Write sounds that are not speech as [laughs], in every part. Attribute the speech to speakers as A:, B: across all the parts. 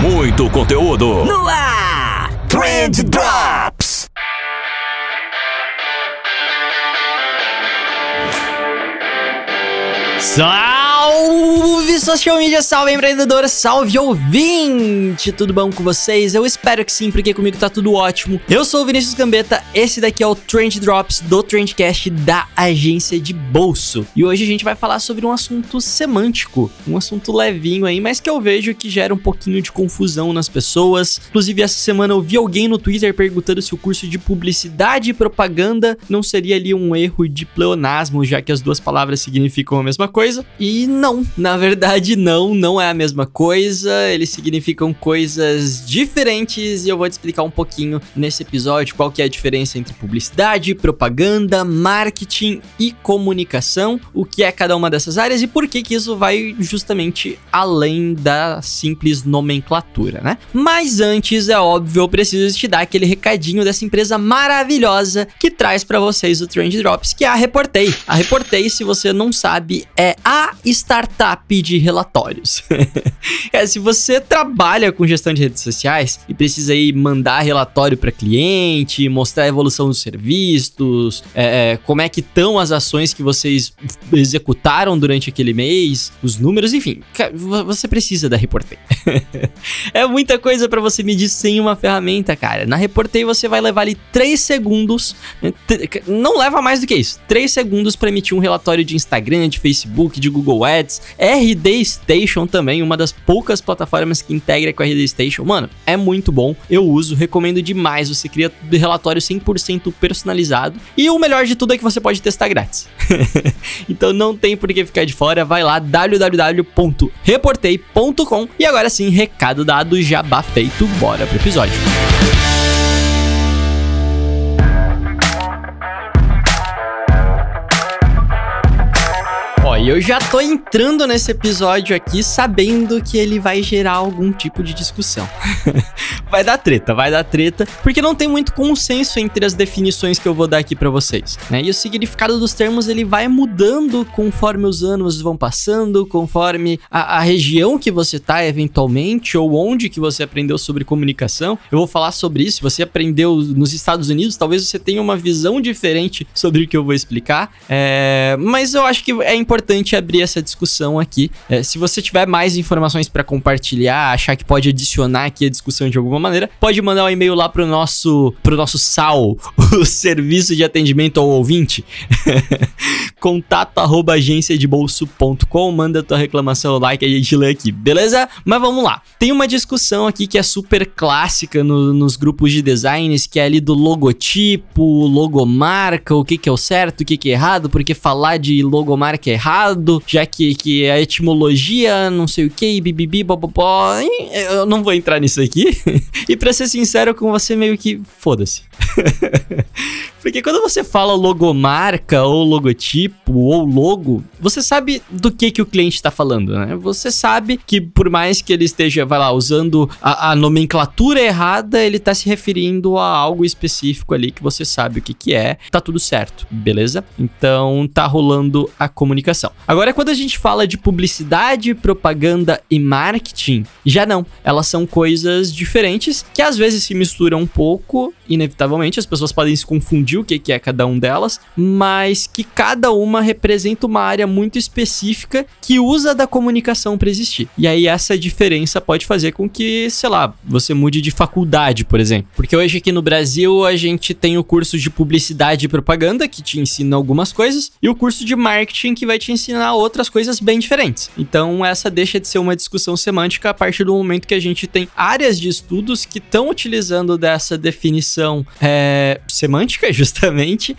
A: Muito conteúdo.
B: No ar! Trend Drops!
C: Salve social media, salve empreendedor, salve ouvinte! Tudo bom com vocês? Eu espero que sim, porque comigo tá tudo ótimo. Eu sou o Vinícius Gambetta, esse daqui é o Trend Drops do Trendcast da agência de bolso. E hoje a gente vai falar sobre um assunto semântico, um assunto levinho aí, mas que eu vejo que gera um pouquinho de confusão nas pessoas. Inclusive, essa semana eu vi alguém no Twitter perguntando se o curso de publicidade e propaganda não seria ali um erro de pleonasmo, já que as duas palavras significam a mesma coisa. E não, na verdade não, não é a mesma coisa, eles significam coisas diferentes e eu vou te explicar um pouquinho nesse episódio qual que é a diferença entre publicidade, propaganda, marketing e comunicação, o que é cada uma dessas áreas e por que que isso vai justamente além da simples nomenclatura, né? Mas antes, é óbvio, eu preciso te dar aquele recadinho dessa empresa maravilhosa que traz para vocês o Trend Drops, que é a Reportei. A Reportei, se você não sabe, é a startup de relatórios. [laughs] é, se você trabalha com gestão de redes sociais e precisa aí mandar relatório para cliente, mostrar a evolução dos serviços, é, é como é que estão as ações que vocês executaram durante aquele mês, os números, enfim, você precisa da Reportei. [laughs] é muita coisa para você medir sem uma ferramenta, cara. Na Reportei você vai levar ali 3 segundos, né, não leva mais do que isso, 3 segundos para emitir um relatório de Instagram, de Facebook, de Google Ads, RD Station também, uma das poucas plataformas que integra com a RD Station. Mano, é muito bom, eu uso, recomendo demais. Você cria relatório 100% personalizado e o melhor de tudo é que você pode testar grátis. [laughs] então não tem por que ficar de fora, vai lá www.reportei.com e agora sim, recado dado, jabá feito, bora pro episódio. Eu já tô entrando nesse episódio aqui sabendo que ele vai gerar algum tipo de discussão. [laughs] vai dar treta, vai dar treta, porque não tem muito consenso entre as definições que eu vou dar aqui para vocês, né? E o significado dos termos ele vai mudando conforme os anos vão passando, conforme a, a região que você tá eventualmente ou onde que você aprendeu sobre comunicação. Eu vou falar sobre isso. Se você aprendeu nos Estados Unidos, talvez você tenha uma visão diferente sobre o que eu vou explicar. É... Mas eu acho que é importante importante abrir essa discussão aqui. É, se você tiver mais informações para compartilhar, achar que pode adicionar aqui a discussão de alguma maneira, pode mandar um e-mail lá pro nosso, pro nosso SAL, [laughs] o Serviço de Atendimento ao Ouvinte. [laughs] Contato arroba manda tua reclamação lá que a gente lê aqui, beleza? Mas vamos lá. Tem uma discussão aqui que é super clássica no, nos grupos de designs, que é ali do logotipo, logomarca, o que que é o certo, o que que é errado, porque falar de logomarca é errado errado, já que, que a etimologia, não sei o que, bibibi, bobobó. Eu não vou entrar nisso aqui. [laughs] e pra ser sincero com você, meio que foda-se. [laughs] Porque quando você fala logomarca ou logotipo ou logo, você sabe do que que o cliente está falando, né? Você sabe que por mais que ele esteja, vai lá, usando a, a nomenclatura errada, ele está se referindo a algo específico ali que você sabe o que que é, tá tudo certo, beleza? Então tá rolando a comunicação. Agora quando a gente fala de publicidade, propaganda e marketing, já não. Elas são coisas diferentes que às vezes se misturam um pouco, inevitavelmente as pessoas podem se confundir o que, que é cada um delas, mas que cada uma representa uma área muito específica que usa da comunicação para existir. E aí essa diferença pode fazer com que, sei lá, você mude de faculdade, por exemplo. Porque hoje aqui no Brasil a gente tem o curso de publicidade e propaganda que te ensina algumas coisas e o curso de marketing que vai te ensinar outras coisas bem diferentes. Então essa deixa de ser uma discussão semântica a partir do momento que a gente tem áreas de estudos que estão utilizando dessa definição é, semântica, justamente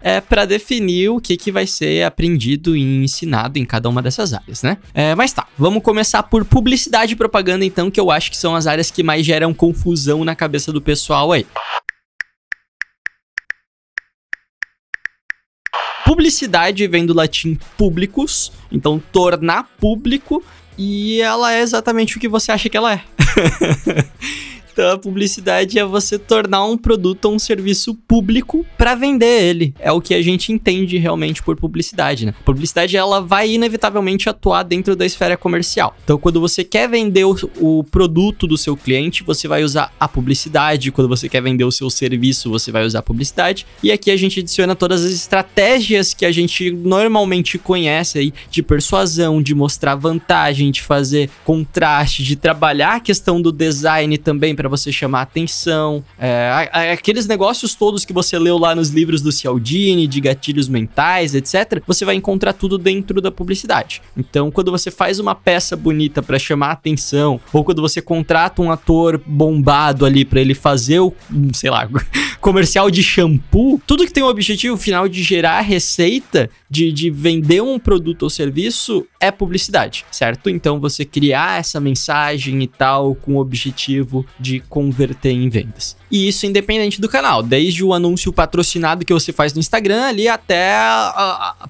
C: é para definir o que, que vai ser aprendido e ensinado em cada uma dessas áreas, né? É, mas tá, vamos começar por publicidade e propaganda, então, que eu acho que são as áreas que mais geram confusão na cabeça do pessoal aí. Publicidade vem do latim publicus, então tornar público, e ela é exatamente o que você acha que ela é. [laughs] Então a publicidade é você tornar um produto ou um serviço público para vender ele. É o que a gente entende realmente por publicidade, né? Publicidade ela vai inevitavelmente atuar dentro da esfera comercial. Então quando você quer vender o, o produto do seu cliente, você vai usar a publicidade. Quando você quer vender o seu serviço, você vai usar a publicidade. E aqui a gente adiciona todas as estratégias que a gente normalmente conhece aí de persuasão, de mostrar vantagem, de fazer contraste, de trabalhar a questão do design também para você chamar atenção. É, aqueles negócios todos que você leu lá nos livros do Cialdini, de gatilhos mentais, etc., você vai encontrar tudo dentro da publicidade. Então, quando você faz uma peça bonita para chamar atenção, ou quando você contrata um ator bombado ali para ele fazer o, sei lá, [laughs] comercial de shampoo, tudo que tem o objetivo final de gerar receita, de, de vender um produto ou serviço, é publicidade, certo? Então, você criar essa mensagem e tal com o objetivo de converter em vendas. E isso independente do canal, desde o anúncio patrocinado que você faz no Instagram ali até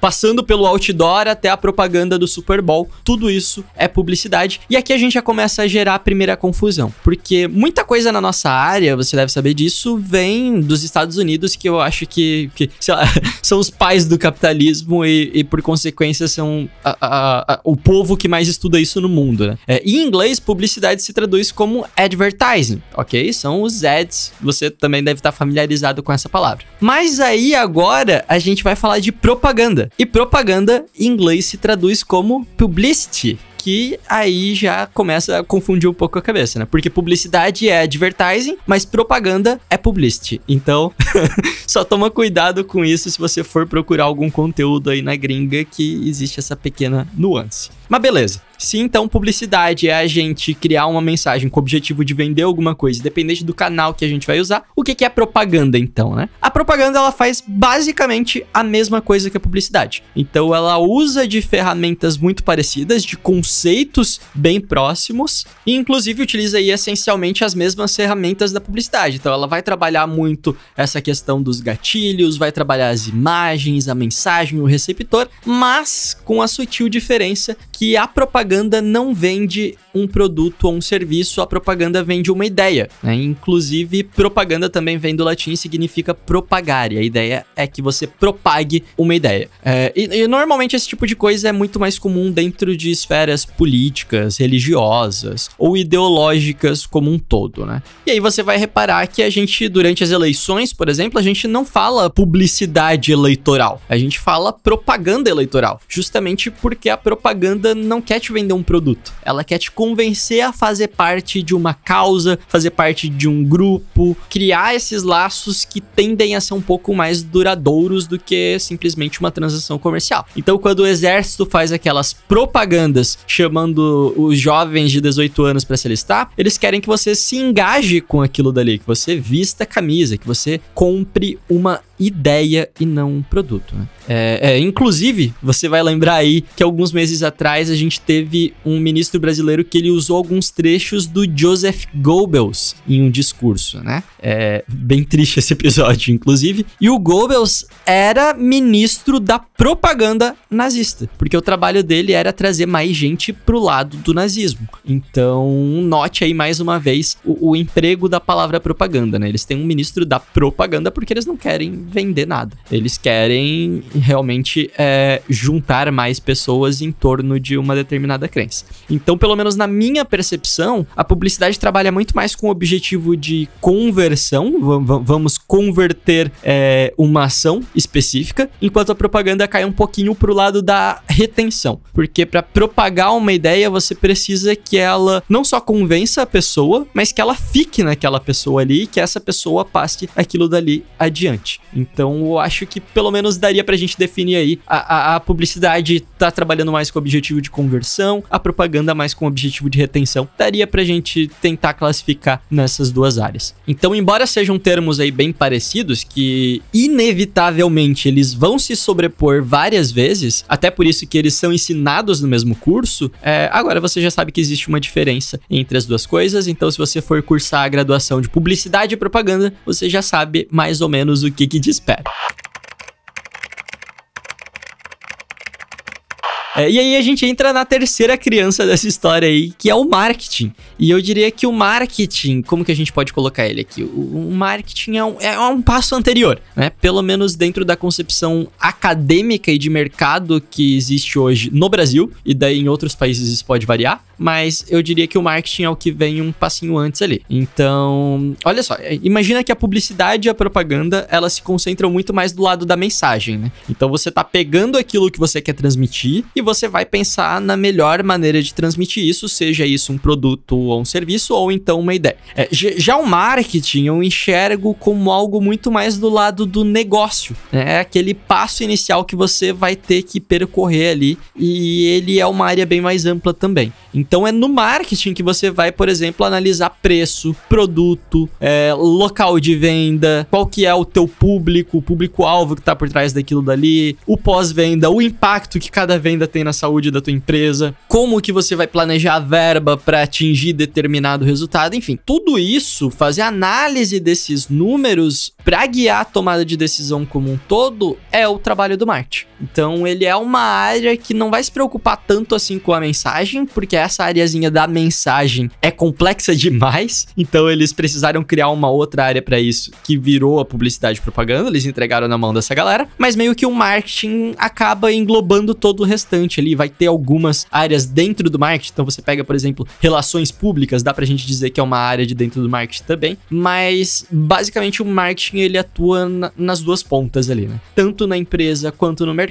C: passando pelo outdoor até a propaganda do Super Bowl, tudo isso é publicidade. E aqui a gente já começa a gerar a primeira confusão, porque muita coisa na nossa área, você deve saber disso, vem dos Estados Unidos que eu acho que, que lá, [laughs] são os pais do capitalismo e, e por consequência são a, o povo que mais estuda isso no mundo, né? É, em inglês, publicidade se traduz como advertising, ok? São os ads você também deve estar familiarizado com essa palavra. Mas aí agora a gente vai falar de propaganda. E propaganda em inglês se traduz como publicity que aí já começa a confundir um pouco a cabeça, né? Porque publicidade é advertising, mas propaganda é publicity. Então, [laughs] só toma cuidado com isso se você for procurar algum conteúdo aí na gringa que existe essa pequena nuance. Mas beleza. Se então publicidade é a gente criar uma mensagem com o objetivo de vender alguma coisa, independente do canal que a gente vai usar, o que é propaganda então, né? A propaganda ela faz basicamente a mesma coisa que a publicidade. Então ela usa de ferramentas muito parecidas, de conceitos bem próximos, e inclusive utiliza aí essencialmente as mesmas ferramentas da publicidade. Então ela vai trabalhar muito essa questão dos gatilhos, vai trabalhar as imagens, a mensagem, o receptor, mas com a sutil diferença que a propaganda não vende um produto ou um serviço, a propaganda vende uma ideia. Né? Inclusive, propaganda também vem do latim e significa propagar. E a ideia é que você propague uma ideia. É, e, e, normalmente esse tipo de coisa é muito mais comum dentro de esferas políticas, religiosas ou ideológicas como um todo, né? E aí você vai reparar que a gente, durante as eleições, por exemplo, a gente não fala publicidade eleitoral, a gente fala propaganda eleitoral, justamente porque a propaganda não quer te vender um produto. Ela quer te convencer a fazer parte de uma causa, fazer parte de um grupo, criar esses laços que tendem a ser um pouco mais duradouros do que simplesmente uma transação comercial. Então, quando o exército faz aquelas propagandas chamando os jovens de 18 anos para se alistar, eles querem que você se engaje com aquilo dali, que você vista a camisa, que você compre uma ideia e não um produto. Né? É, é, inclusive, você vai lembrar aí que alguns meses atrás a gente teve um ministro brasileiro que ele usou alguns trechos do Joseph Goebbels em um discurso, né? É bem triste esse episódio, inclusive. E o Goebbels era ministro da propaganda nazista, porque o trabalho dele era trazer mais gente pro lado do nazismo. Então, note aí mais uma vez o, o emprego da palavra propaganda, né? Eles têm um ministro da propaganda porque eles não querem vender nada. Eles querem realmente é, juntar mais pessoas em torno de uma determinada crença. Então, pelo menos na minha percepção, a publicidade trabalha muito mais com o objetivo de conversão, vamos converter é, uma ação específica, enquanto a propaganda cai um pouquinho pro lado da retenção. Porque para propagar uma ideia, você precisa que ela não só convença a pessoa, mas que ela fique naquela pessoa ali e que essa pessoa passe aquilo dali adiante. Então eu acho que pelo menos daria pra gente definir aí. A, a, a, publicidade tá trabalhando mais com o objetivo de conversão, a propaganda mais com o objetivo de retenção. Daria pra gente tentar classificar nessas duas áreas. Então, embora sejam termos aí bem parecidos, que inevitavelmente eles vão se sobrepor várias vezes, até por isso que eles são ensinados no mesmo curso, é, agora você já sabe que existe uma diferença entre as duas coisas. Então, se você for cursar a graduação de publicidade e propaganda, você já sabe mais ou menos o que, que te espera. É, e aí a gente entra na terceira criança dessa história aí, que é o marketing. E eu diria que o marketing, como que a gente pode colocar ele aqui? O, o marketing é um, é um passo anterior, né? Pelo menos dentro da concepção acadêmica e de mercado que existe hoje no Brasil, e daí em outros países isso pode variar mas eu diria que o marketing é o que vem um passinho antes ali. Então, olha só, imagina que a publicidade e a propaganda, elas se concentram muito mais do lado da mensagem, né? Então você tá pegando aquilo que você quer transmitir e você vai pensar na melhor maneira de transmitir isso, seja isso um produto ou um serviço ou então uma ideia. É, já o marketing eu enxergo como algo muito mais do lado do negócio, né? É aquele passo inicial que você vai ter que percorrer ali e ele é uma área bem mais ampla também. Então é no marketing que você vai, por exemplo, analisar preço, produto, é, local de venda, qual que é o teu público, o público-alvo que tá por trás daquilo dali, o pós-venda, o impacto que cada venda tem na saúde da tua empresa, como que você vai planejar a verba para atingir determinado resultado, enfim, tudo isso, fazer análise desses números para guiar a tomada de decisão como um todo é o trabalho do marketing. Então ele é uma área que não vai se preocupar tanto assim com a mensagem, porque essa areazinha da mensagem é complexa [laughs] demais, então eles precisaram criar uma outra área para isso, que virou a publicidade e propaganda, eles entregaram na mão dessa galera, mas meio que o marketing acaba englobando todo o restante ali, vai ter algumas áreas dentro do marketing, então você pega, por exemplo, relações públicas, dá pra gente dizer que é uma área de dentro do marketing também, mas basicamente o marketing ele atua na, nas duas pontas ali, né? Tanto na empresa quanto no mercado,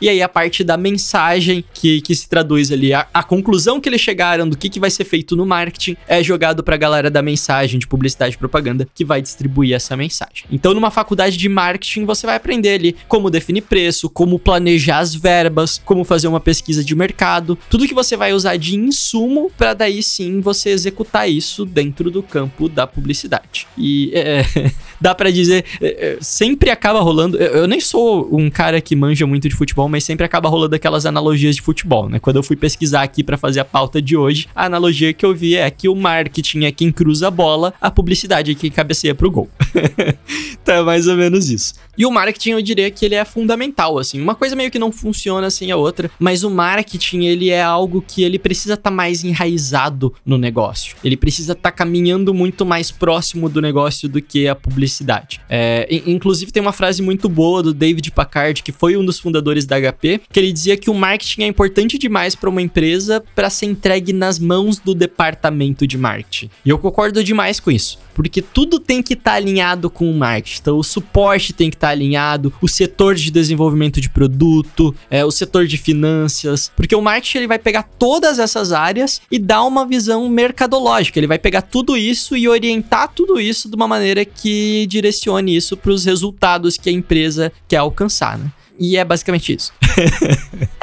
C: e aí a parte da mensagem que, que se traduz ali, a, a conclusão que ele chegaram, do que, que vai ser feito no marketing, é jogado pra galera da mensagem, de publicidade e propaganda, que vai distribuir essa mensagem. Então, numa faculdade de marketing, você vai aprender ali como definir preço, como planejar as verbas, como fazer uma pesquisa de mercado, tudo que você vai usar de insumo para daí sim você executar isso dentro do campo da publicidade. E é, [laughs] dá para dizer, é, é, sempre acaba rolando. Eu, eu nem sou um cara que manja muito de futebol, mas sempre acaba rolando aquelas analogias de futebol, né? Quando eu fui pesquisar aqui para fazer a pauta de hoje, a analogia que eu vi é que o marketing é quem cruza a bola, a publicidade é quem cabeceia pro gol. [laughs] então é mais ou menos isso. E o marketing eu diria que ele é fundamental, assim. Uma coisa meio que não funciona sem a outra, mas o marketing ele é algo que ele precisa estar tá mais enraizado no negócio. Ele precisa estar tá caminhando muito mais próximo do negócio do que a publicidade. É, inclusive tem uma frase muito boa do David Packard, que foi um dos fundadores da HP, que ele dizia que o marketing é importante demais para uma empresa para ser entregue nas mãos do departamento de marketing. E eu concordo demais com isso, porque tudo tem que estar tá alinhado com o marketing. Então, o suporte tem que estar tá alinhado, o setor de desenvolvimento de produto, é, o setor de finanças, porque o marketing ele vai pegar todas essas áreas e dar uma visão mercadológica. Ele vai pegar tudo isso e orientar tudo isso de uma maneira que direcione isso para os resultados que a empresa quer alcançar, né? E é basicamente isso. [laughs]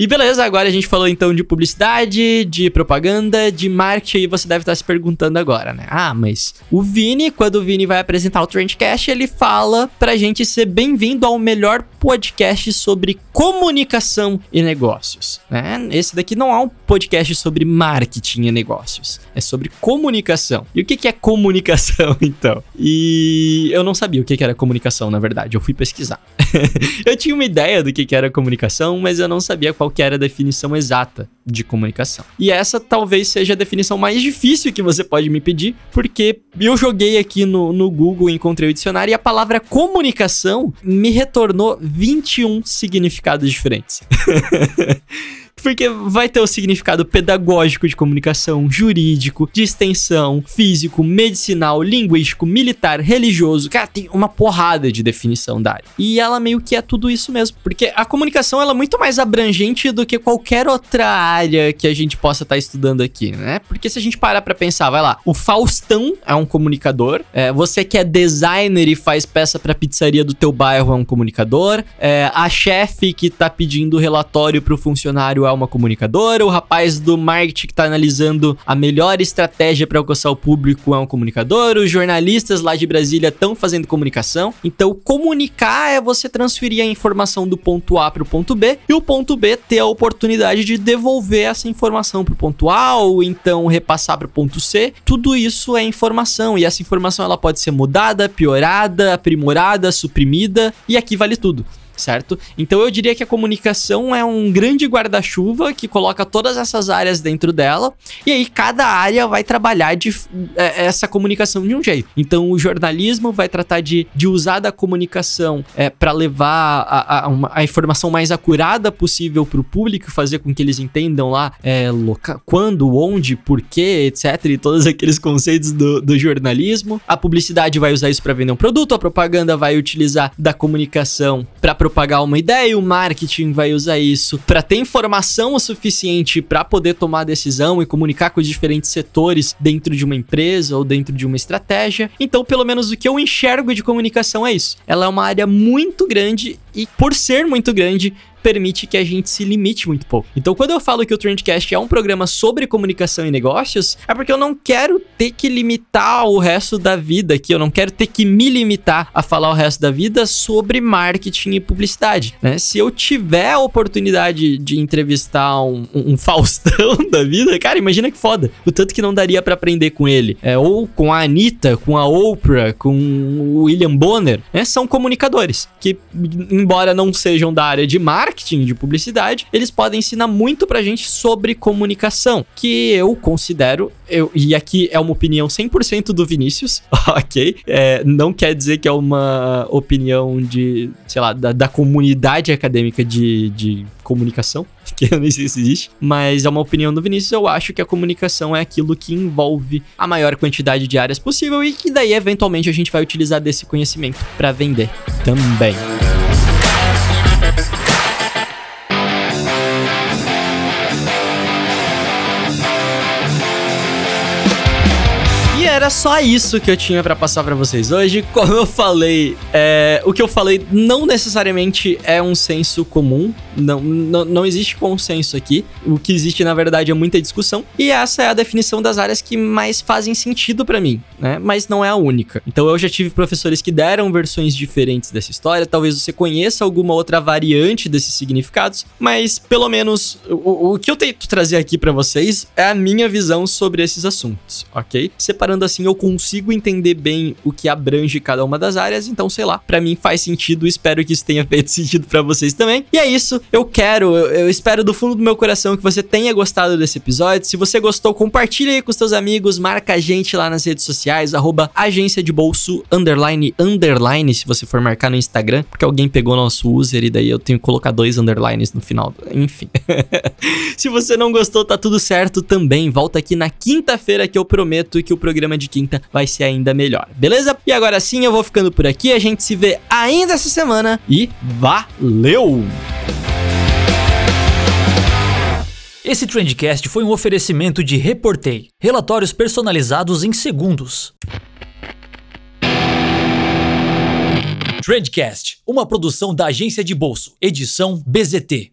C: E beleza, agora a gente falou então de publicidade, de propaganda, de marketing, e você deve estar se perguntando agora, né? Ah, mas o Vini, quando o Vini vai apresentar o Trendcast, ele fala pra gente ser bem-vindo ao melhor podcast sobre comunicação e negócios, né? Esse daqui não é um podcast sobre marketing e negócios, é sobre comunicação. E o que, é comunicação, [laughs] então? E eu não sabia o que, era comunicação, na verdade, eu fui pesquisar. [laughs] eu tinha uma ideia do que era comunicação, mas eu não sabia qual que era a definição exata de comunicação. E essa talvez seja a definição mais difícil que você pode me pedir, porque eu joguei aqui no, no Google encontrei o dicionário e a palavra comunicação me retornou 21 significados diferentes. [laughs] Porque vai ter o significado pedagógico de comunicação, jurídico, de extensão, físico, medicinal, linguístico, militar, religioso. Cara, tem uma porrada de definição da área. E ela meio que é tudo isso mesmo. Porque a comunicação ela é muito mais abrangente do que qualquer outra área que a gente possa estar tá estudando aqui, né? Porque se a gente parar pra pensar, vai lá, o Faustão é um comunicador, é, você que é designer e faz peça pra pizzaria do teu bairro é um comunicador, é, a chefe que tá pedindo relatório pro funcionário é uma comunicadora, o rapaz do marketing que tá analisando a melhor estratégia para alcançar o público é um comunicador, os jornalistas lá de Brasília estão fazendo comunicação. Então, comunicar é você transferir a informação do ponto A para o ponto B e o ponto B ter a oportunidade de devolver essa informação para o ponto A ou então repassar para o ponto C. Tudo isso é informação e essa informação ela pode ser mudada, piorada, aprimorada, suprimida e aqui vale tudo. Certo? Então eu diria que a comunicação é um grande guarda-chuva que coloca todas essas áreas dentro dela, e aí cada área vai trabalhar de, é, essa comunicação de um jeito. Então o jornalismo vai tratar de, de usar da comunicação é, para levar a, a, uma, a, informação mais acurada possível para o público, fazer com que eles entendam lá é, loca, quando, onde, porquê, etc. E todos aqueles conceitos do, do jornalismo. A publicidade vai usar isso para vender um produto, a propaganda vai utilizar da comunicação para propagar uma ideia, o marketing vai usar isso para ter informação o suficiente para poder tomar decisão e comunicar com os diferentes setores dentro de uma empresa ou dentro de uma estratégia. Então, pelo menos o que eu enxergo de comunicação é isso. Ela é uma área muito grande e por ser muito grande, permite que a gente se limite muito pouco. Então, quando eu falo que o Trendcast é um programa sobre comunicação e negócios, é porque eu não quero ter que limitar o resto da vida aqui, eu não quero ter que me limitar a falar o resto da vida sobre marketing e publicidade, né? Se eu tiver a oportunidade de entrevistar um, um, [laughs] Faustão da vida, cara, imagina que foda. O tanto que não daria para aprender com ele. É, ou com a Anitta, com a Oprah, com o William Bonner, né? São comunicadores que, embora não sejam da área de marketing, marketing, de publicidade, eles podem ensinar muito pra gente sobre comunicação, que eu considero, eu, e aqui é uma opinião 100% do Vinícius, [laughs] ok? É, não quer dizer que é uma opinião de, sei lá, da, da comunidade acadêmica de, de comunicação, [laughs] que eu nem sei se existe, mas é uma opinião do Vinícius. Eu acho que a comunicação é aquilo que envolve a maior quantidade de áreas possível e que daí eventualmente a gente vai utilizar desse conhecimento para vender também. Era só isso que eu tinha para passar para vocês hoje. Como eu falei, é, o que eu falei não necessariamente é um senso comum. Não, não, não existe consenso aqui. O que existe, na verdade, é muita discussão. E essa é a definição das áreas que mais fazem sentido para mim, né? Mas não é a única. Então eu já tive professores que deram versões diferentes dessa história. Talvez você conheça alguma outra variante desses significados, mas pelo menos o, o que eu tento trazer aqui para vocês é a minha visão sobre esses assuntos, ok? Separando assim eu consigo entender bem o que abrange cada uma das áreas, então sei lá, para mim faz sentido, espero que isso tenha [laughs] feito sentido para vocês também. E é isso, eu quero, eu, eu, espero do fundo do meu coração que você tenha gostado desse episódio. Se você gostou, compartilha aí com seus amigos, marca a gente lá nas redes sociais, arroba agência de bolso, underline, underline, se você for marcar no Instagram, porque alguém pegou nosso user e daí eu tenho que colocar dois underlines no final, enfim. [laughs] se você não gostou, tá tudo certo também, volta aqui na quinta-feira que eu prometo que o programa de quinta vai ser ainda melhor, beleza? E agora sim eu vou ficando por aqui, a gente se vê ainda essa semana e valeu!
A: Esse Trendcast foi um oferecimento de Reportei, relatórios personalizados em segundos. Trendcast, uma produção da agência de bolso, edição BZT.